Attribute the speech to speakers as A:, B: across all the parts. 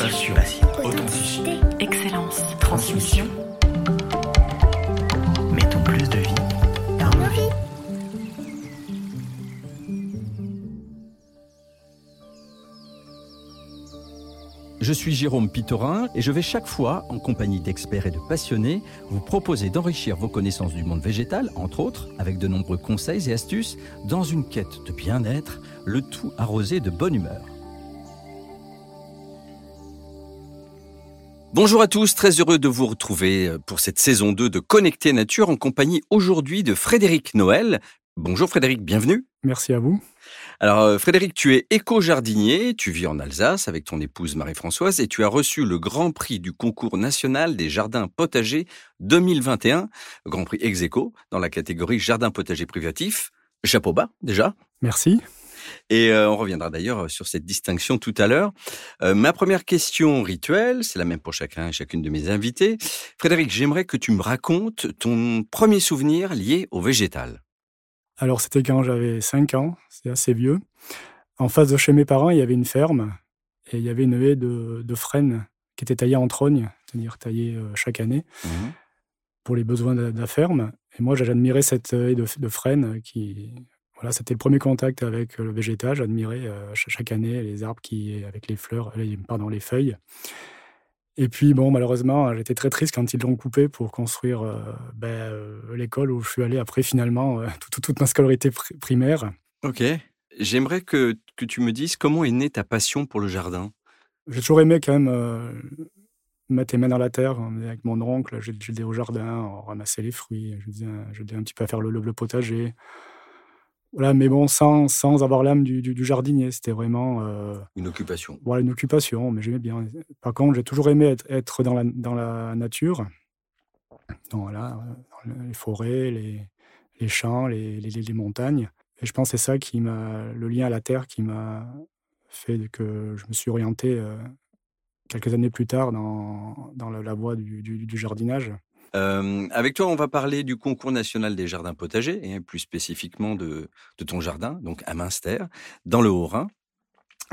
A: Passion. Authenticité.
B: Excellence.
A: Transmission. Mettons plus de vie dans nos vies.
C: Je suis Jérôme Pitorin et je vais chaque fois, en compagnie d'experts et de passionnés, vous proposer d'enrichir vos connaissances du monde végétal, entre autres, avec de nombreux conseils et astuces, dans une quête de bien-être, le tout arrosé de bonne humeur. Bonjour à tous, très heureux de vous retrouver pour cette saison 2 de Connecter Nature en compagnie aujourd'hui de Frédéric Noël. Bonjour Frédéric, bienvenue.
D: Merci à vous.
C: Alors euh, Frédéric, tu es éco-jardinier, tu vis en Alsace avec ton épouse Marie-Françoise et tu as reçu le Grand Prix du concours national des jardins potagers 2021, le Grand Prix ex dans la catégorie jardin potager privatif. Chapeau bas déjà.
D: Merci.
C: Et euh, on reviendra d'ailleurs sur cette distinction tout à l'heure. Euh, ma première question rituelle, c'est la même pour chacun et chacune de mes invités. Frédéric, j'aimerais que tu me racontes ton premier souvenir lié au végétal.
D: Alors, c'était quand j'avais 5 ans, c'est assez vieux. En face de chez mes parents, il y avait une ferme et il y avait une haie de, de frênes qui était taillée en trogne, c'est-à-dire taillée euh, chaque année pour les besoins de, de la ferme. Et moi, j'admirais cette haie de, de frênes qui. Voilà, c'était le premier contact avec le végétal. J'admirais euh, ch- chaque année les arbres qui, avec les fleurs, les- pardon, les feuilles. Et puis, bon, malheureusement, j'étais très triste quand ils l'ont coupé pour construire euh, ben, euh, l'école où je suis allé après, finalement, euh, toute, toute ma scolarité pri- primaire.
C: Ok. J'aimerais que, que tu me dises comment est née ta passion pour le jardin?
D: J'ai toujours aimé quand même euh, mettre les mains dans la terre. Est Avec mon oncle, j'ai- j'aidais au jardin, on ramassait les fruits, j'aidais un, un petit peu à faire le, le- le potager. Voilà, mais bon, sans, sans avoir l'âme du, du- du jardinier. C'était vraiment euh,
C: Une occupation.
D: voilà, une occupation, mais j'aimais bien. Par contre, j'ai toujours aimé être, être dans, la, dans la nature, dans, voilà, dans les forêts, les, les champs, les, les- les montagnes. Et je pense que c'est ça qui m'a, le lien à la terre qui m'a fait que je me suis orienté euh, quelques années plus tard dans, dans la, la voie du, du- du jardinage.
C: Euh, avec toi, on va parler du concours national des jardins potagers et plus spécifiquement de, de ton jardin, donc à Münster, dans le Haut-Rhin.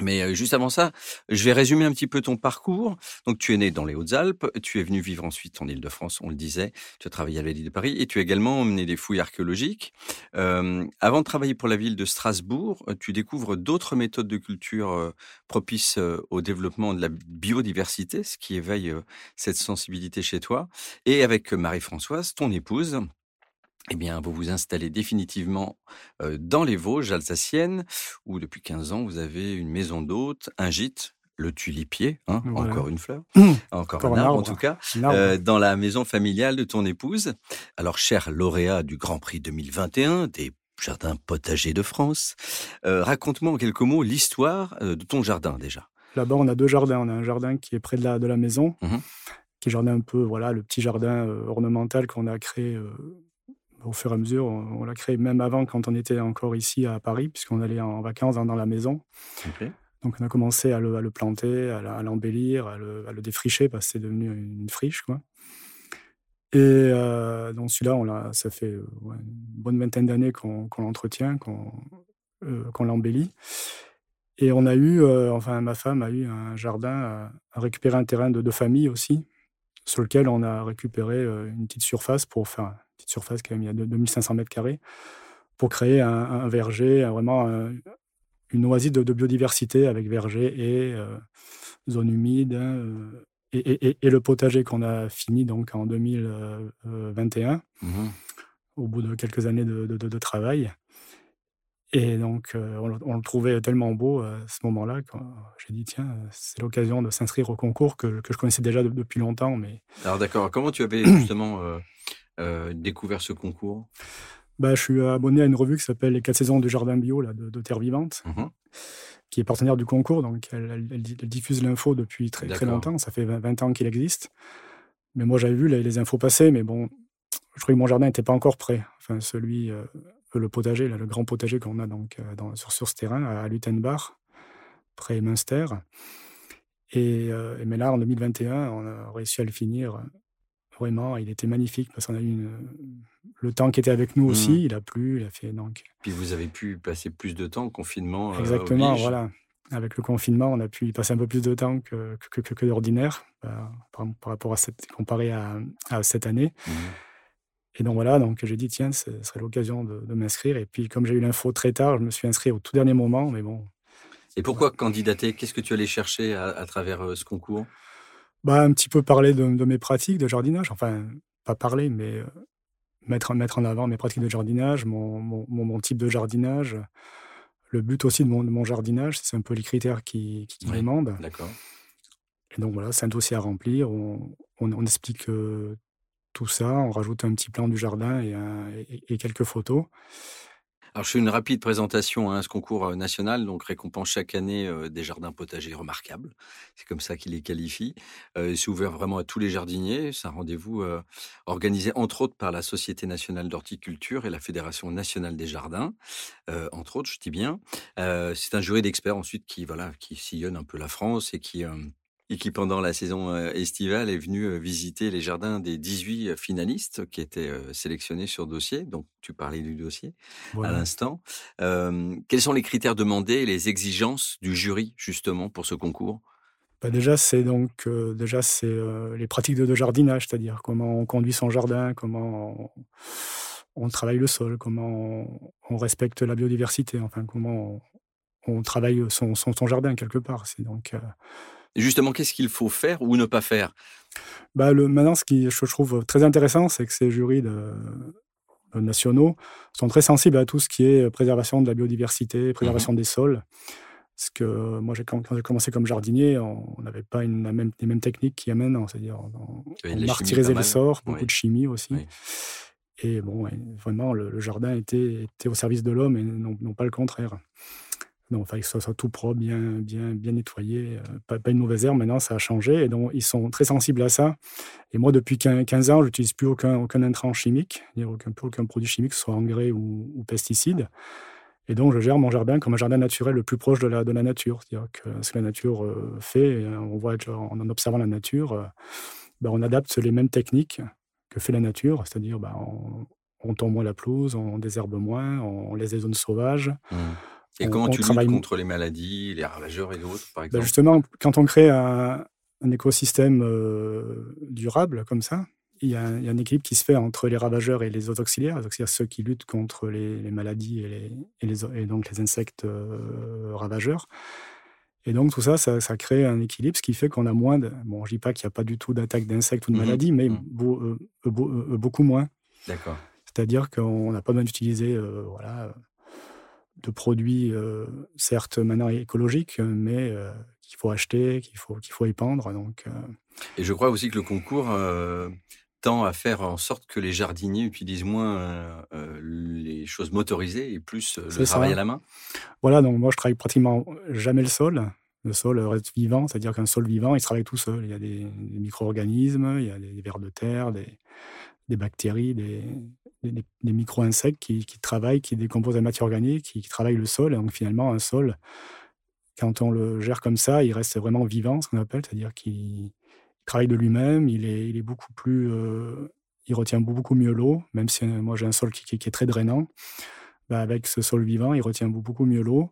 C: Mais euh, juste avant ça, je vais résumer un petit peu ton parcours. Donc, tu es né dans les Hautes-Alpes, tu es venu vivre ensuite en Île-de-France, on le disait. Tu as travaillé à la ville de Paris et tu as également mené des fouilles archéologiques. Euh, avant de travailler pour la ville de Strasbourg, euh, tu découvres d'autres méthodes de culture euh, propices au développement de la biodiversité, ce qui éveille cette sensibilité chez toi. Et avec Marie-Françoise, ton épouse, eh bien, vous vous installez définitivement dans les Vosges alsaciennes, où depuis 15 ans, vous avez une maison d'hôte, un gîte, le tulipier, hein,
D: Voilà.
C: encore une fleur, encore,
D: Encore
C: un arbre en tout cas, euh, dans la maison familiale de ton épouse. Alors, cher lauréat du Grand Prix 2021 des jardins potagers de France, euh, raconte-moi en quelques mots l'histoire de ton jardin déjà.
D: Là-bas, on a deux jardins. On a un jardin qui est près de la, de la maison,
C: Mhm.
D: qui est jardin un peu, voilà, le petit jardin ornemental qu'on a créé euh, au fur et à mesure. On, on l'a créé même avant, quand on était encore ici à Paris, puisqu'on allait en vacances dans, dans la maison. Donc, on a commencé à le, à le planter, à, l'embellir, à le, à le défricher, parce que c'est devenu une friche, quoi. Et euh, donc, celui-là, on l'a, ça fait ouais, une bonne vingtaine d'années qu'on, l'entretient, qu'on, euh, qu'on l'embellit. Et on a eu, euh, enfin, ma femme a eu un jardin, à, à récupérer un terrain de, de famille aussi, sur lequel on a récupéré une petite surface pour faire, petite surface quand même, il y a deux- 2500 mètres carrés, pour créer un, un verger, vraiment un- une oasis de, de biodiversité avec verger et euh, zone humide, hein, euh, et, et- et- et le potager qu'on a fini donc en 2021
C: Mhm.
D: au bout de quelques années de, de- de- de travail. Et donc, euh, on, le- on le trouvait tellement beau euh, à ce moment-là que j'ai dit, tiens, euh, c'est l'occasion de s'inscrire au concours que, que je connaissais déjà de- depuis longtemps. Mais
C: Alors d'accord, comment tu avais justement euh, découvert ce concours?
D: Bah, je suis abonné à une revue qui s'appelle Les 4 saisons du jardin bio là, de, de Terre Vivante,
C: Mhm.
D: qui est partenaire du concours. Donc, elle, elle- elle di- elle diffuse l'info depuis très, très longtemps. Ça fait 20, 20 ans qu'il existe. Mais moi, j'avais vu les, les infos passer, mais bon, je trouvais que mon jardin n'était pas encore prêt. Enfin, celui, euh, le potager, là, le grand potager qu'on a donc, euh, dans- sur, sur ce terrain, à Luttenbach, près Münster. Et, euh, mais là, en 2021, on a réussi à le finir. Vraiment, il était magnifique parce qu'on a eu une- le temps qui était avec nous aussi.
C: Mhm.
D: Il a plu, il a fait donc.
C: Puis vous avez pu passer plus de temps, confinement. euh,
D: Exactement,
C: oblige.
D: voilà. avec le confinement, on a pu y passer un peu plus de temps que, que, que, d'ordinaire par, rapport à cette, comparé à, à cette année. Mmh. Et donc voilà, donc j'ai dit, tiens, ce serait l'occasion de, m'inscrire. Et puis, comme j'ai eu l'info très tard, je me suis inscrit au tout dernier moment, mais bon.
C: Et pourquoi candidater? Qu'est-ce que tu allais chercher à, travers euh, ce concours?
D: Bah, Un petit peu parler de, mes pratiques de jardinage. Enfin, pas parler, mais euh, mettre, mettre en avant mes pratiques de jardinage, mon, mon, type de jardinage. Le but aussi de mon, jardinage, c'est un peu les critères qui, qui, demandent.
C: D'accord.
D: Et donc voilà, c'est un dossier à remplir. On, on, explique euh, tout ça, on rajoute un petit plan du jardin et, quelques photos.
C: Alors, je fais une rapide présentation à hein, ce concours euh, national, donc récompense chaque année euh, des jardins potagers remarquables. C'est comme ça qu'il les qualifie. Euh, c'est ouvert vraiment à tous les jardiniers. C'est un rendez-vous organisé entre autres par la Société nationale d'horticulture et la Fédération nationale des jardins, entre autres, je dis bien. c'est un jury d'experts ensuite qui voilà qui sillonne un peu la France et qui et qui, pendant la saison estivale, est venu visiter les jardins des 18 finalistes qui étaient sélectionnés sur dossier. Donc, tu parlais du dossier à l'instant. quels sont les critères demandés et les exigences du jury, justement, pour ce concours?
D: Bah déjà, c'est donc déjà c'est les pratiques de, jardinage, c'est-à-dire comment on conduit son jardin, comment on, travaille le sol, comment on, respecte la biodiversité, enfin comment on, travaille son, son, son, jardin quelque part. C'est donc
C: justement, qu'est-ce qu'il faut faire ou ne pas faire?
D: Bah, le, Maintenant, ce qui je trouve très intéressant, c'est que ces jurys de, nationaux sont très sensibles à tout ce qui est préservation de la biodiversité, préservation mmh des sols. Parce que moi, quand, j'ai commencé comme jardinier, on n'avait pas une, même, les mêmes techniques qu'il y a maintenant. C'est-à-dire, on, on martyrisait les sorts, beaucoup de chimie aussi. Et bon, vraiment, le, jardin était, était, au service de l'homme et non, non, pas le contraire. Donc, que ce soit tout propre, bien, bien, bien nettoyé, euh, pas, une mauvaise herbe. Maintenant, ça a changé et donc ils sont très sensibles à ça. Et moi, depuis 15 ans, je n'utilise plus aucun, aucun intrant chimique, aucun, aucun produit chimique, que ce soit engrais ou, ou pesticide. Et donc, je gère mon jardin comme un jardin naturel le plus proche de la, de la nature. C'est-à-dire que ce que la nature euh, fait, on voit en observant la nature, euh, ben, on adapte les mêmes techniques que fait la nature, c'est-à-dire ben, on, on tombe moins la pelouse, on désherbe moins, on laisse des zones sauvages. Mmh.
C: Et comment tu luttes contre les maladies, les ravageurs et autres, par bah, exemple?
D: Justement, quand on crée un, écosystème euh, durable comme ça, il y, a, un équilibre qui se fait entre les ravageurs et les autres auxiliaires, c'est-à-dire ceux qui luttent contre les, maladies et, les, et, donc les insectes euh, ravageurs. Et donc tout ça, ça, crée un équilibre, ce qui fait qu'on a moins de... Bon, je ne dis pas qu'il n'y a pas du tout d'attaque d'insectes ou de mmh maladies, mais mmh. euh, beaucoup moins.
C: D'accord.
D: C'est-à-dire qu'on n'a pas besoin d'utiliser voilà, de produits, euh, certes maintenant écologiques, mais euh, qu'il faut acheter, qu'il faut, qu'il faut épandre. Donc, euh.
C: Et je crois aussi que le concours tend à faire en sorte que les jardiniers utilisent moins les choses motorisées et plus le travail à la main.
D: Voilà, donc moi je travaille pratiquement jamais le sol. Le sol reste vivant, c'est-à-dire qu'un sol vivant, il travaille tout seul. Il y a des, micro-organismes, il y a des, vers de terre, des, des bactéries, des, des, micro-insectes qui, travaillent, qui décomposent la matière organique, qui, travaillent le sol. Et donc finalement, un sol, quand on le gère comme ça, il reste vraiment vivant, ce qu'on appelle, c'est-à-dire qu'il travaille de lui-même, il est, il est beaucoup plus... Euh, il retient beaucoup mieux l'eau, même si euh, moi j'ai un sol qui, est très drainant. Bah, avec ce sol vivant, il retient beaucoup mieux l'eau.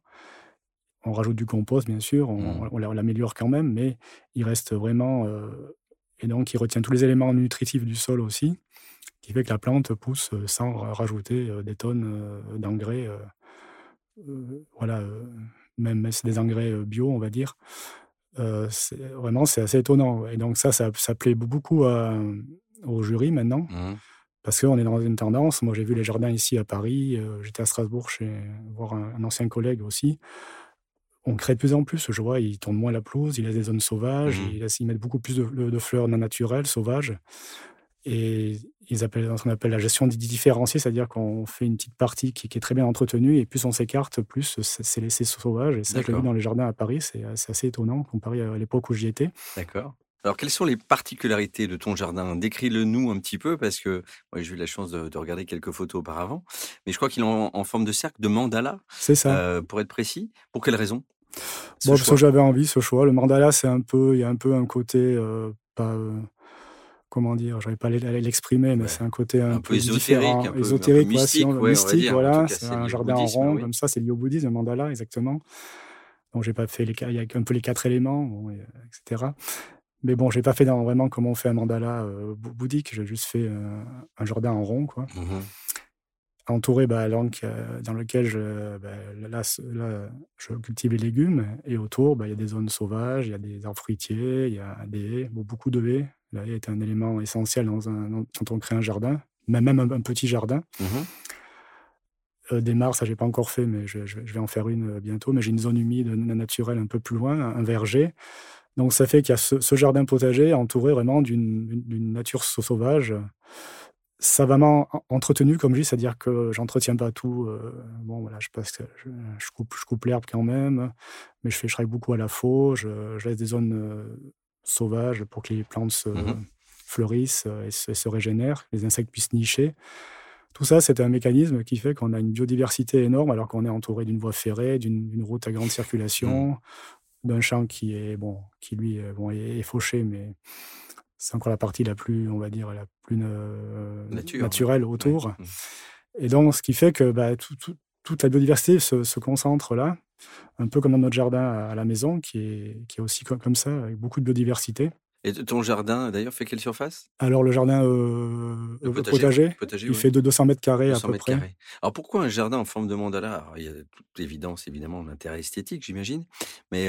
D: On rajoute du compost, bien sûr, on, mmh. l'améliore quand même, mais il reste vraiment... Euh, et donc, il retient tous les éléments nutritifs du sol aussi qui fait que la plante pousse euh, sans rajouter euh, des tonnes euh, d'engrais. voilà, même c'est des engrais bio, on va dire. vraiment, c'est assez étonnant. Et donc ça, ça, plaît beaucoup au jury maintenant. Mmh. Parce qu'on est dans une tendance. Moi, j'ai vu les jardins ici à Paris. J'étais à Strasbourg chez voir un, ancien collègue aussi on crée de plus en plus. Je vois, ils tournent moins la pelouse, ils laissent des zones sauvages, mmh. ils, ils, mettent beaucoup plus de, de fleurs non naturelles, sauvages. Et ils appellent ce qu'on appelle la gestion différenciée, c'est-à-dire qu'on fait une petite partie qui, est très bien entretenue, et plus on s'écarte, plus c'est laissé sauvage. Et ça, je l'ai vu dans les jardins à Paris, c'est assez étonnant comparé à l'époque où j'y étais.
C: D'accord. Alors, quelles sont les particularités de ton jardin? Décris-le nous un petit peu, parce que moi, j'ai eu la chance de, regarder quelques photos auparavant, mais je crois qu'il est en, forme de cercle, de mandala.
D: C'est ça.
C: Euh, pour être précis. Pour quelle raison
D: Bon, parce que j'avais envie, ce choix. Le mandala, c'est un peu, il y a un peu un côté euh, pas. Euh, comment dire, j'arrive pas l'exprimer, mais c'est un côté un, peu, ésotérique, un peu, ésotérique, mystique, voilà. C'est un jardin en rond, comme ça, c'est lié au bouddhisme, un mandala, exactement. Donc, j'ai pas fait les, il y a un peu les quatre éléments, etc. Mais bon, j'ai pas fait dans, vraiment comme on fait un mandala euh, bouddhique. J'ai juste fait un jardin en rond, quoi. Mmh entouré bah, donc, dans lequel je, bah, là, je cultive les légumes. Et autour, bah, il y a des zones sauvages, il y a des arbres fruitiers, il y a des haies, beaucoup de haies. La haie est un élément essentiel dans un, quand on crée un jardin, même un, petit jardin. Mmh euh, des mares, ça j'ai pas encore fait, mais je, vais en faire une euh, bientôt. Mais j'ai une zone humide naturelle un peu plus loin, un verger. Donc ça fait qu'il y a ce, ce, jardin potager entouré vraiment d'une nature sauvage savamment entretenu, comme je dis, c'est-à-dire que j'entretiens pas tout. Euh, bon, voilà, je, passe, je, coupe, je coupe l'herbe quand même, mais je fais, je travaille beaucoup à la faux, je, laisse des zones euh, sauvages pour que les plantes se, mmh fleurissent et se, régénèrent, les insectes puissent nicher. Tout ça, c'est un mécanisme qui fait qu'on a une biodiversité énorme alors qu'on est entouré d'une voie ferrée, d'une route à grande circulation, mmh. d'un champ qui est bon, qui lui bon, est fauché, mais c'est encore la partie la plus, on va dire, la plus naturelle autour. Mmh. Et donc, ce qui fait que bah, toute la biodiversité se, concentre là, un peu comme dans notre jardin à, la maison, qui est, qui est aussi comme, ça, avec beaucoup de biodiversité.
C: Et ton jardin, d'ailleurs, fait quelle surface?
D: Alors, le jardin euh, potager, il fait de 200 mètres carrés à peu près.
C: Alors, pourquoi un jardin en forme de mandala? Il y a toute évidence, évidemment, l'intérêt esthétique, j'imagine. Mais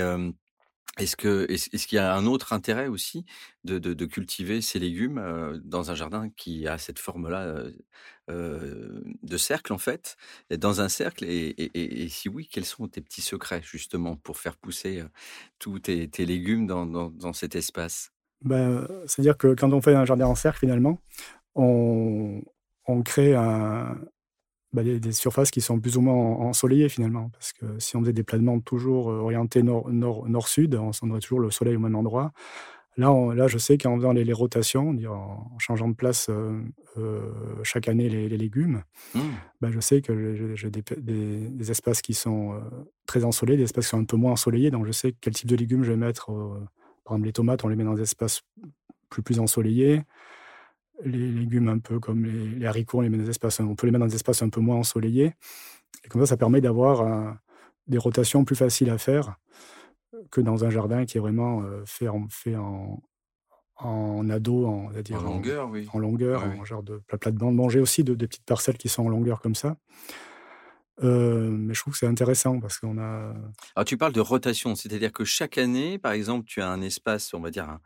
C: est-ce que est-ce qu'il y a un autre intérêt aussi de, de, cultiver ces légumes dans un jardin qui a cette forme-là de cercle en fait, dans un cercle et, si oui, quels sont tes petits secrets justement pour faire pousser tous tes, tes légumes dans, dans, dans, cet espace?
D: Ben, C'est-à-dire que quand on fait un jardin en cercle finalement, on, on crée un, bah, des, surfaces qui sont plus ou moins ensoleillées finalement. Parce que si on faisait des planements toujours euh, orientés nord-sud, on, aurait toujours le soleil au même endroit. Là, là je sais qu'en faisant les, rotations, en changeant de place euh, euh, chaque année les, légumes, mmh. bah, je sais que j'ai des, espaces qui sont très ensoleillés, des espaces qui sont un peu moins ensoleillés. Donc je sais quel type de légumes je vais mettre. par exemple, les tomates, on les met dans des espaces plus, plus ensoleillés les légumes un peu comme les, haricots, on, les met dans des espaces, on peut les mettre dans des espaces un peu moins ensoleillés. Et comme ça, ça permet d'avoir des rotations plus faciles à faire que dans un jardin qui est vraiment euh, fait, en, fait en, en ado, en,
C: en longueur, oui.
D: En longueur, en genre de plat de bande. Manger aussi de, de petites parcelles qui sont en longueur comme ça. Euh, mais je trouve que c'est intéressant parce qu'on a.
C: Alors, tu parles de rotation, c'est-à-dire que chaque année, par exemple, tu as un espace, on va dire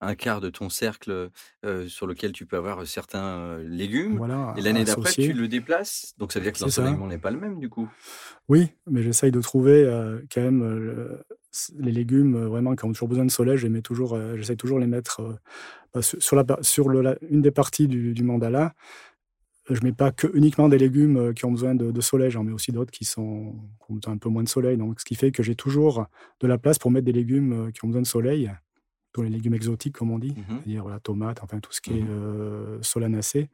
C: un, quart de ton cercle euh, sur lequel tu peux avoir certains euh, légumes. Voilà, et l'année d'après, tu le déplaces. Donc, ça veut dire que l'ensoleillement n'est pas le même, du coup.
D: Oui, mais j'essaye de trouver quand même les légumes vraiment qui ont toujours besoin de soleil. J'essaie toujours, j'essaie toujours les mettre bah, sur, la, sur une des parties du, du mandala je mets pas que uniquement des légumes euh, qui ont besoin de, soleil, j'en mets aussi d'autres qui, sont, ont besoin un peu moins de soleil. Donc, ce qui fait que j'ai toujours de la place pour mettre des légumes euh, qui ont besoin de soleil, tous les légumes exotiques, comme on dit, mmh c'est-à-dire la tomate, enfin tout ce qui est mmh euh, solanacé,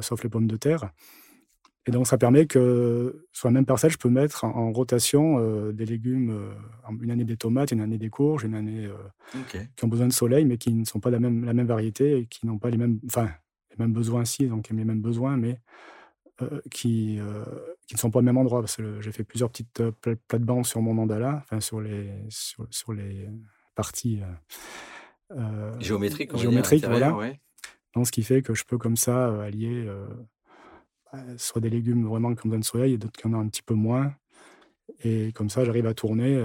D: sauf les pommes de terre. Et donc, ça permet que sur la même parcelle, je peux mettre en, rotation des légumes, une année des tomates, une année des courges, une année qui ont besoin de soleil, mais qui ne sont pas la même, la même variété et qui n'ont pas les mêmes, enfin, les mêmes besoins si, donc les mêmes besoins, mais euh, qui, euh, qui ne sont pas au même endroit. J'ai fait plusieurs petites euh, plates-bandes sur mon mandala, enfin sur les, sur, les parties
C: géométriques,
D: géométriques voilà. Donc, ce qui fait que je peux comme ça allier bah, soit des légumes vraiment comme donne soleil et d'autres qui en ont un petit peu moins. Et comme ça, j'arrive à tourner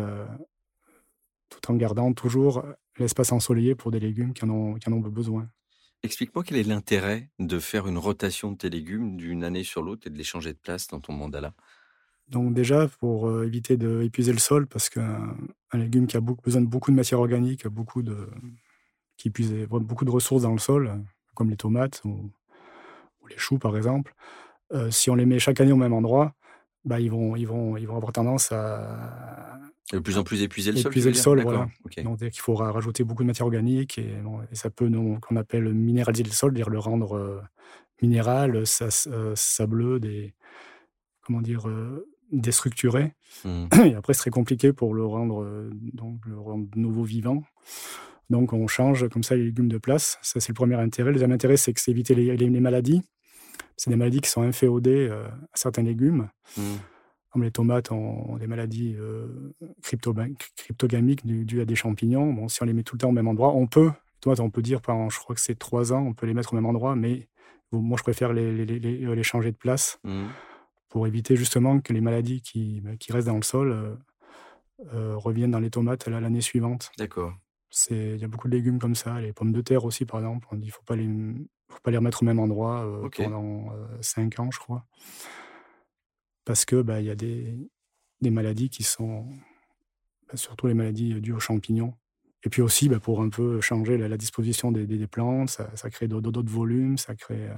D: tout en gardant toujours l'espace ensoleillé pour des légumes qui en ont, qui en ont besoin.
C: Explique-moi quel est l'intérêt de faire une rotation de tes légumes d'une année sur l'autre et de les changer de place dans ton mandala?
D: Donc déjà, pour éviter d'épuiser le sol, parce qu'un légume qui a besoin de beaucoup de matière organique, beaucoup de, qui épuise beaucoup de ressources dans le sol, comme les tomates ou, les choux par exemple, si on les met chaque année au même endroit, bah, ils, vont, ils, vont, ils vont avoir tendance à,
C: de plus en plus épuiser le
D: sol. Épuiser le sol, voilà. Donc, il faudra rajouter beaucoup de matière organique et, ça peut, qu'on appelle minéraliser le sol, dire le rendre euh, minéral, euh, sableux, des, comment dire, euh, déstructuré. Mmh. Et après, ce serait compliqué pour le rendre, donc, le rendre nouveau vivant. Donc, on change comme ça les légumes de place. Ça, c'est le premier intérêt. Le deuxième intérêt, c'est que c'est éviter les, maladies. C'est des maladies qui sont inféodées à certains légumes. Mmh. Comme les tomates ont des maladies euh, cryptogamiques dues à des champignons. Bon, si on les met tout le temps au même endroit, on peut. Les tomates, on peut dire pendant, je crois que c'est trois ans, on peut les mettre au même endroit, mais moi, je préfère les, les, les, changer de place mmh. pour éviter justement que les maladies qui, bah, qui restent dans le sol reviennent dans les tomates l'année suivante.
C: D'accord.
D: Il y a beaucoup de légumes comme ça, les pommes de terre aussi, par exemple. On dit faut, pas les, faut pas les remettre au même endroit pendant 5 ans, je crois parce que bah, y a des, des, maladies qui sont bah, surtout les maladies dues aux champignons. Et puis aussi, bah, pour un peu changer la, disposition des, des, plantes, ça, ça crée d'autres volumes, ça crée.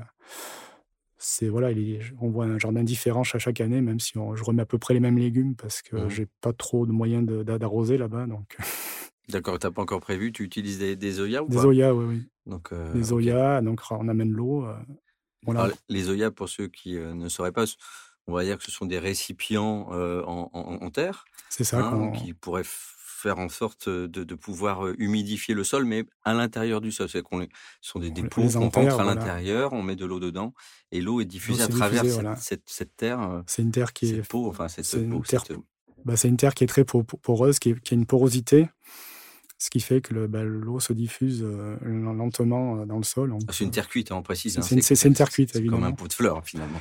D: c'est voilà, on voit un jardin différent chaque, chaque année, même si je remets à peu près les mêmes légumes parce que mmh. j'ai pas trop de moyens d'arroser là-bas, donc.
C: D'accord, tu n'as pas encore prévu, tu utilises des, des ou
D: Des oyas, oui, oui. Donc, euh, des donc on amène l'eau.
C: voilà. les oyas, pour ceux qui ne sauraient pas, on va dire que ce sont des récipients en, terre.
D: C'est ça.
C: Hein, qui pourraient faire en sorte de, pouvoir humidifier le sol, mais à l'intérieur du sol. C'est qu'on ce sont des dépôts qu'on rentre à l'intérieur, on met de l'eau dedans, et l'eau est diffusée à travers cette, terre.
D: C'est une terre qui est.
C: Peau, enfin,
D: c'est une, terre... Bah, une terre qui est très poreuse, qui, a une porosité ce qui fait que bah, l'eau se diffuse lentement dans le sol.
C: C'est une terre cuite, hein, on précise.
D: Hein, c'est une, terre cuite, évidemment.
C: Comme un pot de fleurs, finalement.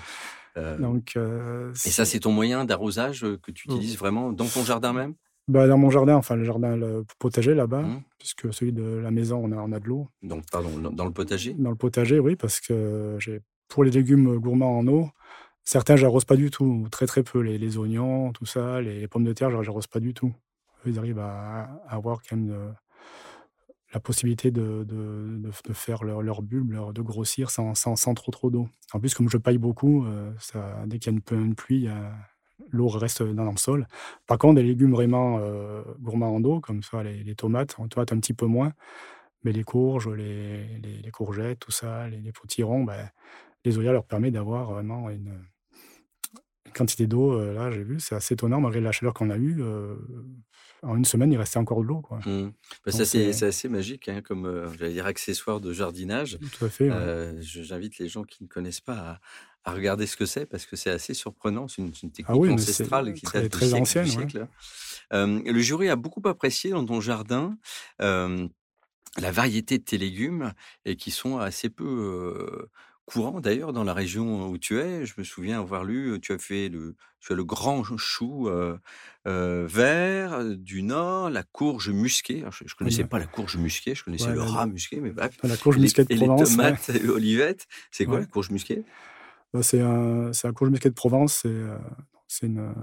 C: Euh, Donc, euh, et ça, c'est ton moyen d'arrosage euh, que tu utilises vraiment dans ton jardin même?
D: Bah, dans mon jardin, enfin le jardin le potager là-bas, mmh. puisque celui de la maison, on a, on a de l'eau.
C: Donc, pardon, dans le potager?
D: Dans le potager, oui, parce que j'ai pour les légumes gourmands en eau, certains, j'arrose pas du tout, très très peu. Les, les oignons, tout ça, les, pommes de terre, j'arrose pas du tout. Ils arrivent à, avoir quand même la possibilité de, de, de, faire leur, leur bulbe, de grossir sans, sans, trop trop d'eau. En plus, comme je paille beaucoup, euh, dès qu'il y a une, une pluie, l'eau reste dans le sol. Par contre, des légumes vraiment euh, gourmands en eau, comme ça, les, tomates, les tomates un petit peu moins, mais les courges, les, les, courgettes, tout ça, les, potirons, ben, les oyas leur permettent d'avoir vraiment une, quantité d'eau, euh, là, j'ai vu, c'est assez étonnant, malgré la chaleur qu'on a eue. En une semaine, il restait encore de l'eau. Quoi.
C: Mmh. Bah, ça, c'est assez magique, hein, comme euh, j'allais dire accessoire de jardinage.
D: Tout à fait.
C: J'invite les gens qui ne connaissent pas à, regarder ce que c'est, parce que c'est assez surprenant. C'est une, une, technique ah ancestrale qui
D: date très, ancienne.
C: le jury a beaucoup apprécié dans ton jardin la variété de tes légumes et qui sont assez peu courant d'ailleurs dans la région où tu es. Je me souviens avoir lu, tu as fait le, tu as le grand chou vert du nord, la courge musquée. je, ne connaissais pas la courge musquée, je connaissais le rat musqué, mais bref.
D: La courge musquée de Provence.
C: Les tomates et l'olivette. C'est quoi la courge musquée?
D: Bah, C'est un, la courge musquée de Provence. C'est une,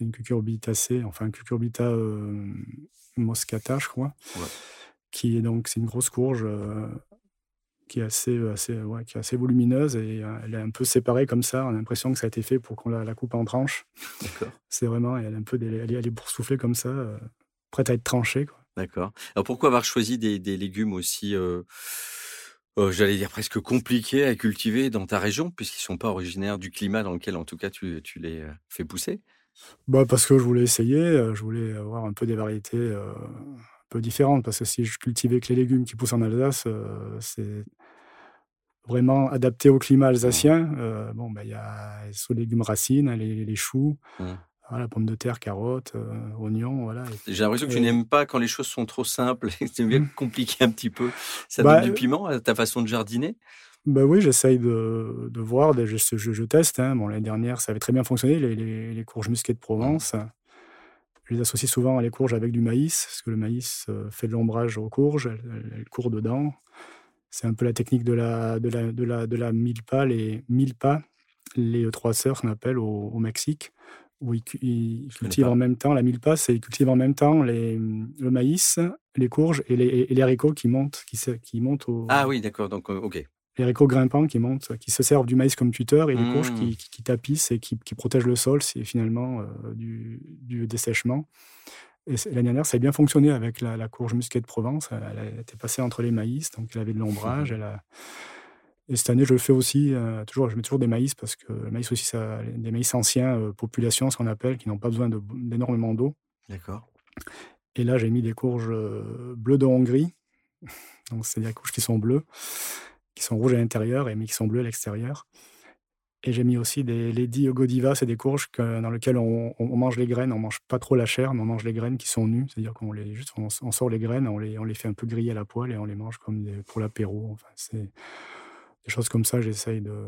D: une cucurbitacée, enfin un cucurbita moscata, je crois. Qui est donc, c'est une grosse courge qui est assez, euh, assez, ouais, qui est assez volumineuse et euh, elle est un peu séparée comme ça. On a l'impression que ça a été fait pour qu'on la, coupe en tranches. C'est vraiment, elle est un peu, elle est, boursouflée comme ça, euh, prête à être tranchée.
C: D'accord. Alors pourquoi avoir choisi des, légumes aussi, j'allais dire presque compliqués à cultiver dans ta région, puisqu'ils ne sont pas originaires du climat dans lequel, en tout cas, tu, tu les fais pousser?
D: Bah parce que je voulais essayer, je voulais avoir un peu des variétés peu différentes, parce que si je cultivais que les légumes qui poussent en Alsace, euh, c'est vraiment adapté au climat alsacien. Euh, bon, ben, il y a les légumes racines, les, les choux, voilà, pommes de terre, carottes, euh, oignons, voilà.
C: J'ai l'impression que tu n'aimes pas quand les choses sont trop simples, aimes bien compliquer un petit peu. Ça bah, donne du piment à ta façon de jardiner?
D: Bah oui, j'essaye de, de, voir, je, je, je teste. Hein. Bon, l'année dernière, ça avait très bien fonctionné, les, les, les courges musquées de Provence. Je les associe souvent à les courges avec du maïs, parce que le maïs euh, fait de l'ombrage aux courges, elles, courent dedans. C'est un peu la technique de la, de la, de la, de la milpa, les milpa, les trois sœurs qu'on appelle au, Mexique, où ils, cultivent en même temps, la milpa, c'est ils cultivent en même temps les, le maïs, les courges et les, et les haricots qui montent, qui, qui montent au...
C: Ah oui, d'accord, donc euh, ok
D: les haricots grimpants qui montent, qui se servent du maïs comme tuteur et les courges qui, mmh. tapissent et qui, protègent le sol, c'est finalement euh, du, dessèchement. Et l'année dernière, ça a bien fonctionné avec la, courge musquée de Provence. Elle, était passée entre les maïs, donc elle avait de l'ombrage. Et cette année, je le fais aussi, euh, toujours, je mets toujours des maïs parce que le maïs aussi, ça, des maïs anciens, euh, population, ce qu'on appelle, qui n'ont pas besoin d'énormément d'eau.
C: D'accord.
D: Et là, j'ai mis des courges bleues de Hongrie, donc c'est-à-dire des courges qui sont bleues qui sont rouges à l'intérieur et mais qui sont bleus à l'extérieur. Et j'ai mis aussi des Lady Godiva, c'est des courges dans lesquelles on, mange les graines. On mange pas trop la chair, mais on mange les graines qui sont nues. C'est-à-dire qu'on les juste on, sort les graines, on les, on les fait un peu griller à la poêle et on les mange comme pour l'apéro. Enfin, c'est des choses comme ça. J'essaye de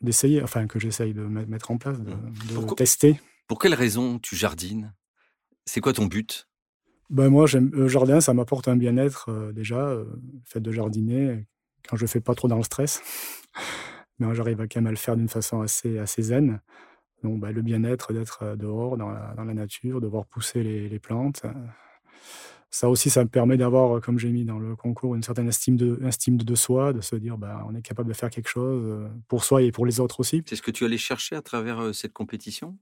D: d'essayer, enfin que j'essaye de mettre en place, de, mmh. tester.
C: Pour quelle raison tu jardines? C'est quoi ton but?
D: Ben moi, j'aime le jardin, ça m'apporte un bien-être euh, déjà, euh, le fait de jardiner quand je fais pas trop dans le stress. Mais j'arrive quand même à le faire d'une façon assez, zen. Donc, bah, le bien-être d'être euh, dehors, dans la, nature, de voir pousser les, plantes. Ça aussi, ça me permet d'avoir, comme j'ai mis dans le concours, une certaine estime de, estime de soi, de se dire, bah, on est capable de faire quelque chose pour soi et pour les autres aussi.
C: C'est ce que tu allais chercher à travers cette compétition?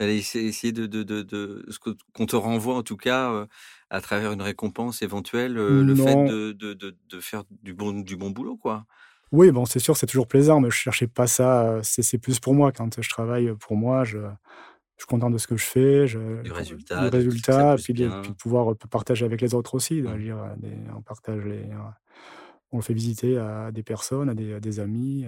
C: Essayer de, de, de, de ce qu'on te renvoie en tout cas à travers une récompense éventuelle, le fait de, de, faire du bon, du bon boulot, quoi.
D: Oui, bon, c'est sûr, c'est toujours plaisant, mais je cherchais pas ça. C'est plus pour moi. Quand je travaille pour moi, je, suis content de ce que je fais. Je,
C: du résultat.
D: Du résultat, puis, de, pouvoir partager avec les autres aussi. Mmh. Dire, on partage les, on le fait visiter à des personnes, à des, à des amis.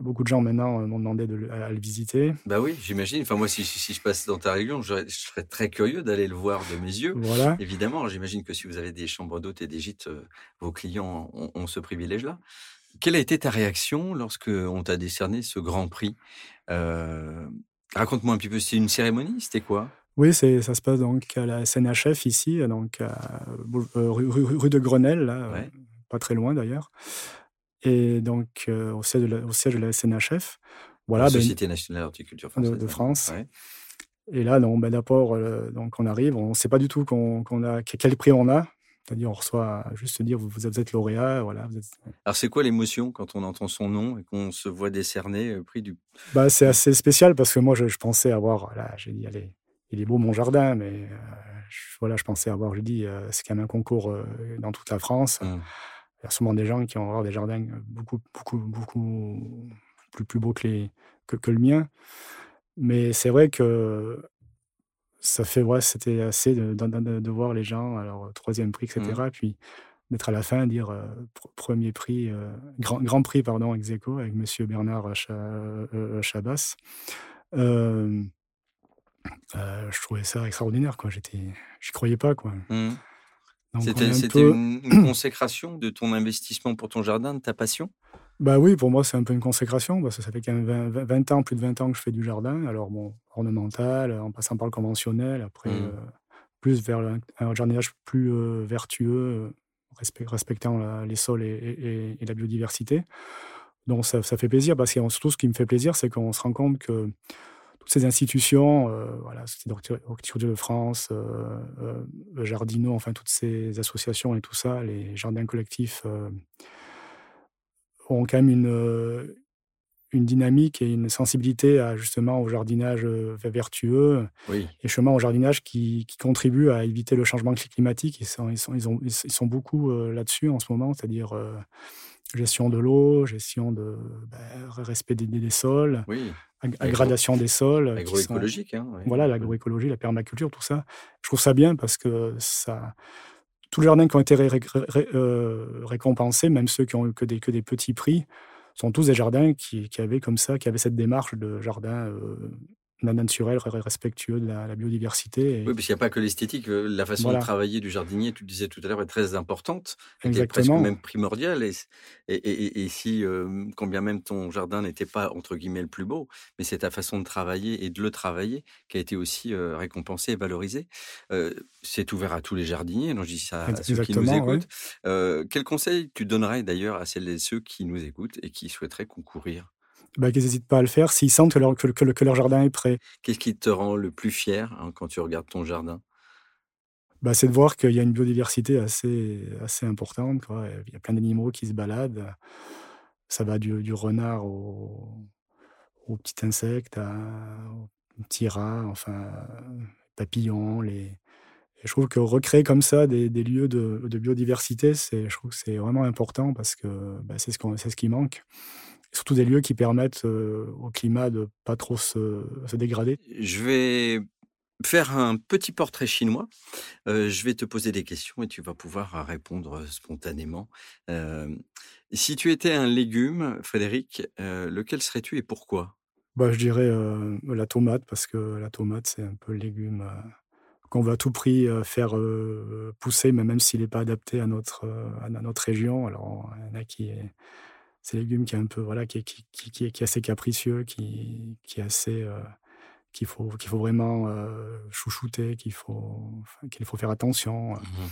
D: Beaucoup de gens maintenant euh, m'ont demandé de le, à le visiter.
C: Bah oui, j'imagine. Enfin, moi, si, si, je passe dans ta région, je, serais très curieux d'aller le voir de mes yeux.
D: Voilà.
C: Évidemment, j'imagine que si vous avez des chambres d'hôtes et des gîtes, euh, vos clients ont, ce privilège-là. Quelle a été ta réaction lorsque on t'a décerné ce grand prix? Euh, Raconte-moi un petit peu. C'est une cérémonie? C'était quoi?
D: Oui, ça se passe donc à la SNHF ici, donc à, rue, rue, de Grenelle, là, pas très loin d'ailleurs et donc euh, au, siège de la, au siège de la SNHF.
C: Voilà, la ben, Société nationale d'horticulture française.
D: De, France. Et là, donc, ben, d'abord, euh, donc on arrive, on ne sait pas du tout qu'on, a, quel prix on a. C'est-à-dire, on reçoit juste dire vous, vous êtes lauréat, voilà.
C: Alors, c'est quoi l'émotion quand on entend son nom et qu'on se voit décerner le prix du.
D: Bah, c'est assez spécial parce que moi, je, pensais avoir, là, j'ai dit, allez, il est beau mon jardin, mais euh, je, voilà, je pensais avoir, je dis, c'est quand même un concours dans toute la France. Mmh. Il y a sûrement des gens qui vont avoir des jardins beaucoup, beaucoup, beaucoup plus, plus beaux que, les, que, le mien. Mais c'est vrai que ça fait, ouais, c'était assez de, de, voir les gens, alors troisième prix, etc. Mmh. Puis d'être à la fin, dire premier prix, grand, grand prix, pardon, ex aequo, avec monsieur Bernard Chabas. je trouvais ça extraordinaire, quoi. J'étais, j'y croyais pas, quoi.
C: Mmh. C'était une, consécration de ton investissement pour ton jardin, de ta passion?
D: Bah oui, pour moi, c'est un peu une consécration, parce que ça fait quand même 20, ans, plus de 20 ans que je fais du jardin. Alors, bon, ornemental, en passant par le conventionnel, après, mmh. euh, plus vers un jardinage plus euh, vertueux, respectant les sols et, la biodiversité. Donc, ça, ça fait plaisir, parce que surtout, ce qui me fait plaisir, c'est qu'on se rend compte que ces institutions, euh, voilà, Société de France, euh, euh, Jardino, enfin toutes ces associations et tout ça, les jardins collectifs euh, ont quand même une, une dynamique et une sensibilité à, justement au jardinage vertueux
C: oui.
D: et chemin au jardinage qui, qui, contribue à éviter le changement climatique. Ils sont, ils sont, ils ont, ils sont beaucoup là-dessus en ce moment, c'est-à-dire gestion de l'eau, gestion de ben, respect des, des, sols,
C: oui.
D: gradation des sols.
C: Agroécologique. Hein,
D: Voilà, l'agroécologie, la permaculture, tout ça. Je trouve ça bien parce que ça, tous les jardins qui ont été euh, récompensés, même ceux qui ont eu que des, que des petits prix, sont tous des jardins qui, qui, avaient comme ça, qui avaient cette démarche de jardin euh, naturel, respectueux de la, biodiversité.
C: Oui, parce qu'il n'y a pas que l'esthétique. Euh, la façon de travailler du jardinier, tu le disais tout à l'heure, est très importante.
D: Exactement.
C: Est presque même primordiale. Et, et, et, si, euh, quand bien même ton jardin n'était pas, entre guillemets, le plus beau, mais c'est ta façon de travailler et de le travailler qui a été aussi euh, récompensée et valorisée. c'est ouvert à tous les jardiniers, donc je dis ça à ceux qui nous écoutent. quel conseil tu donnerais d'ailleurs à celles et ceux qui nous écoutent et qui souhaiteraient concourir
D: bah, qu'ils n'hésitent pas à le faire s'ils sentent que leur, que, leur, jardin est prêt.
C: Qu'est-ce qui te rend le plus fier hein, quand tu regardes ton jardin?
D: Bah, C'est de voir qu'il y a une biodiversité assez, assez importante. Quoi. Il y a plein d'animaux qui se baladent. Ça va du, du renard au, au petit insecte, au petit rat, enfin, papillons. Les... je trouve que recréer comme ça des, des lieux de, de biodiversité, je trouve que c'est vraiment important parce que bah, c'est ce, ce qui manque surtout des lieux qui permettent au climat de pas trop se, se, dégrader.
C: Je vais faire un petit portrait chinois. Euh, je vais te poser des questions et tu vas pouvoir répondre spontanément. Euh, si tu étais un légume, Frédéric, euh, lequel serais-tu et pourquoi?
D: Bah, Je dirais la tomate, parce que la tomate, c'est un peu le légume qu'on va à tout prix faire pousser, mais même s'il n'est pas adapté à notre, à notre région. Alors, il y en a qui est c'est légume qui est un peu voilà qui est, qui, qui, est, assez capricieux, qui, qui est assez qu'il faut, qu'il faut vraiment euh, chouchouter, qu'il faut, qu'il faut faire attention. Euh, mmh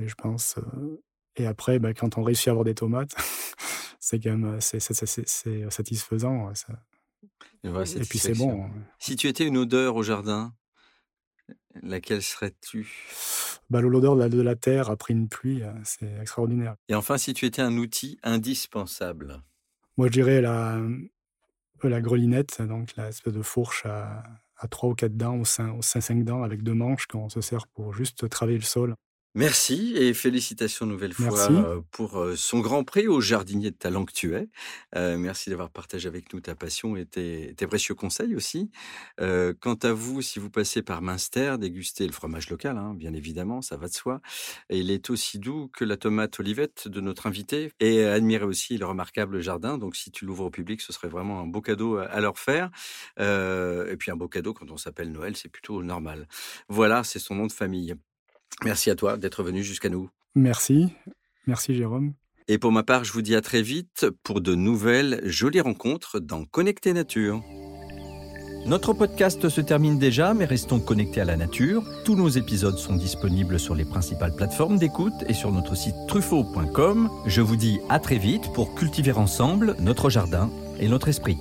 D: et je pense. Euh, et après, bah, quand on réussit à avoir des tomates, c'est quand même c'est, satisfaisant. Et, puis c'est bon. Hein.
C: Si tu étais une odeur au jardin, laquelle serais-tu?
D: Bah, L'odeur de la, de la terre après une pluie, c'est extraordinaire.
C: Et enfin, si tu étais un outil indispensable?
D: Moi, je dirais la, la grelinette, donc l'espèce de fourche à, à 3 ou 4 dents, ou 5, 5 dents avec deux manches qu'on se sert pour juste travailler le sol.
C: Merci et félicitations une nouvelle fois pour son grand prix au jardinier de talent que tu es. Euh, merci d'avoir partagé avec nous ta passion et tes, précieux conseils aussi. quant à vous, si vous passez par Minster, dégustez le fromage local, hein, bien évidemment, ça va de soi. Et il est aussi doux que la tomate olivette de notre invité et admirez aussi le remarquable jardin. Donc si tu l'ouvres au public, ce serait vraiment un beau cadeau à leur faire. et puis un beau cadeau quand on s'appelle Noël, c'est plutôt normal. Voilà, c'est son nom de famille. Merci à toi d'être venu jusqu'à nous.
D: Merci. Merci Jérôme.
C: Et pour ma part, je vous dis à très vite pour de nouvelles jolies rencontres dans Connecté Nature.
B: Notre podcast se termine déjà, mais restons connectés à la nature. Tous nos épisodes sont disponibles sur les principales plateformes d'écoute et sur notre site truffaut.com. Je vous dis à très vite pour cultiver ensemble notre jardin et notre esprit.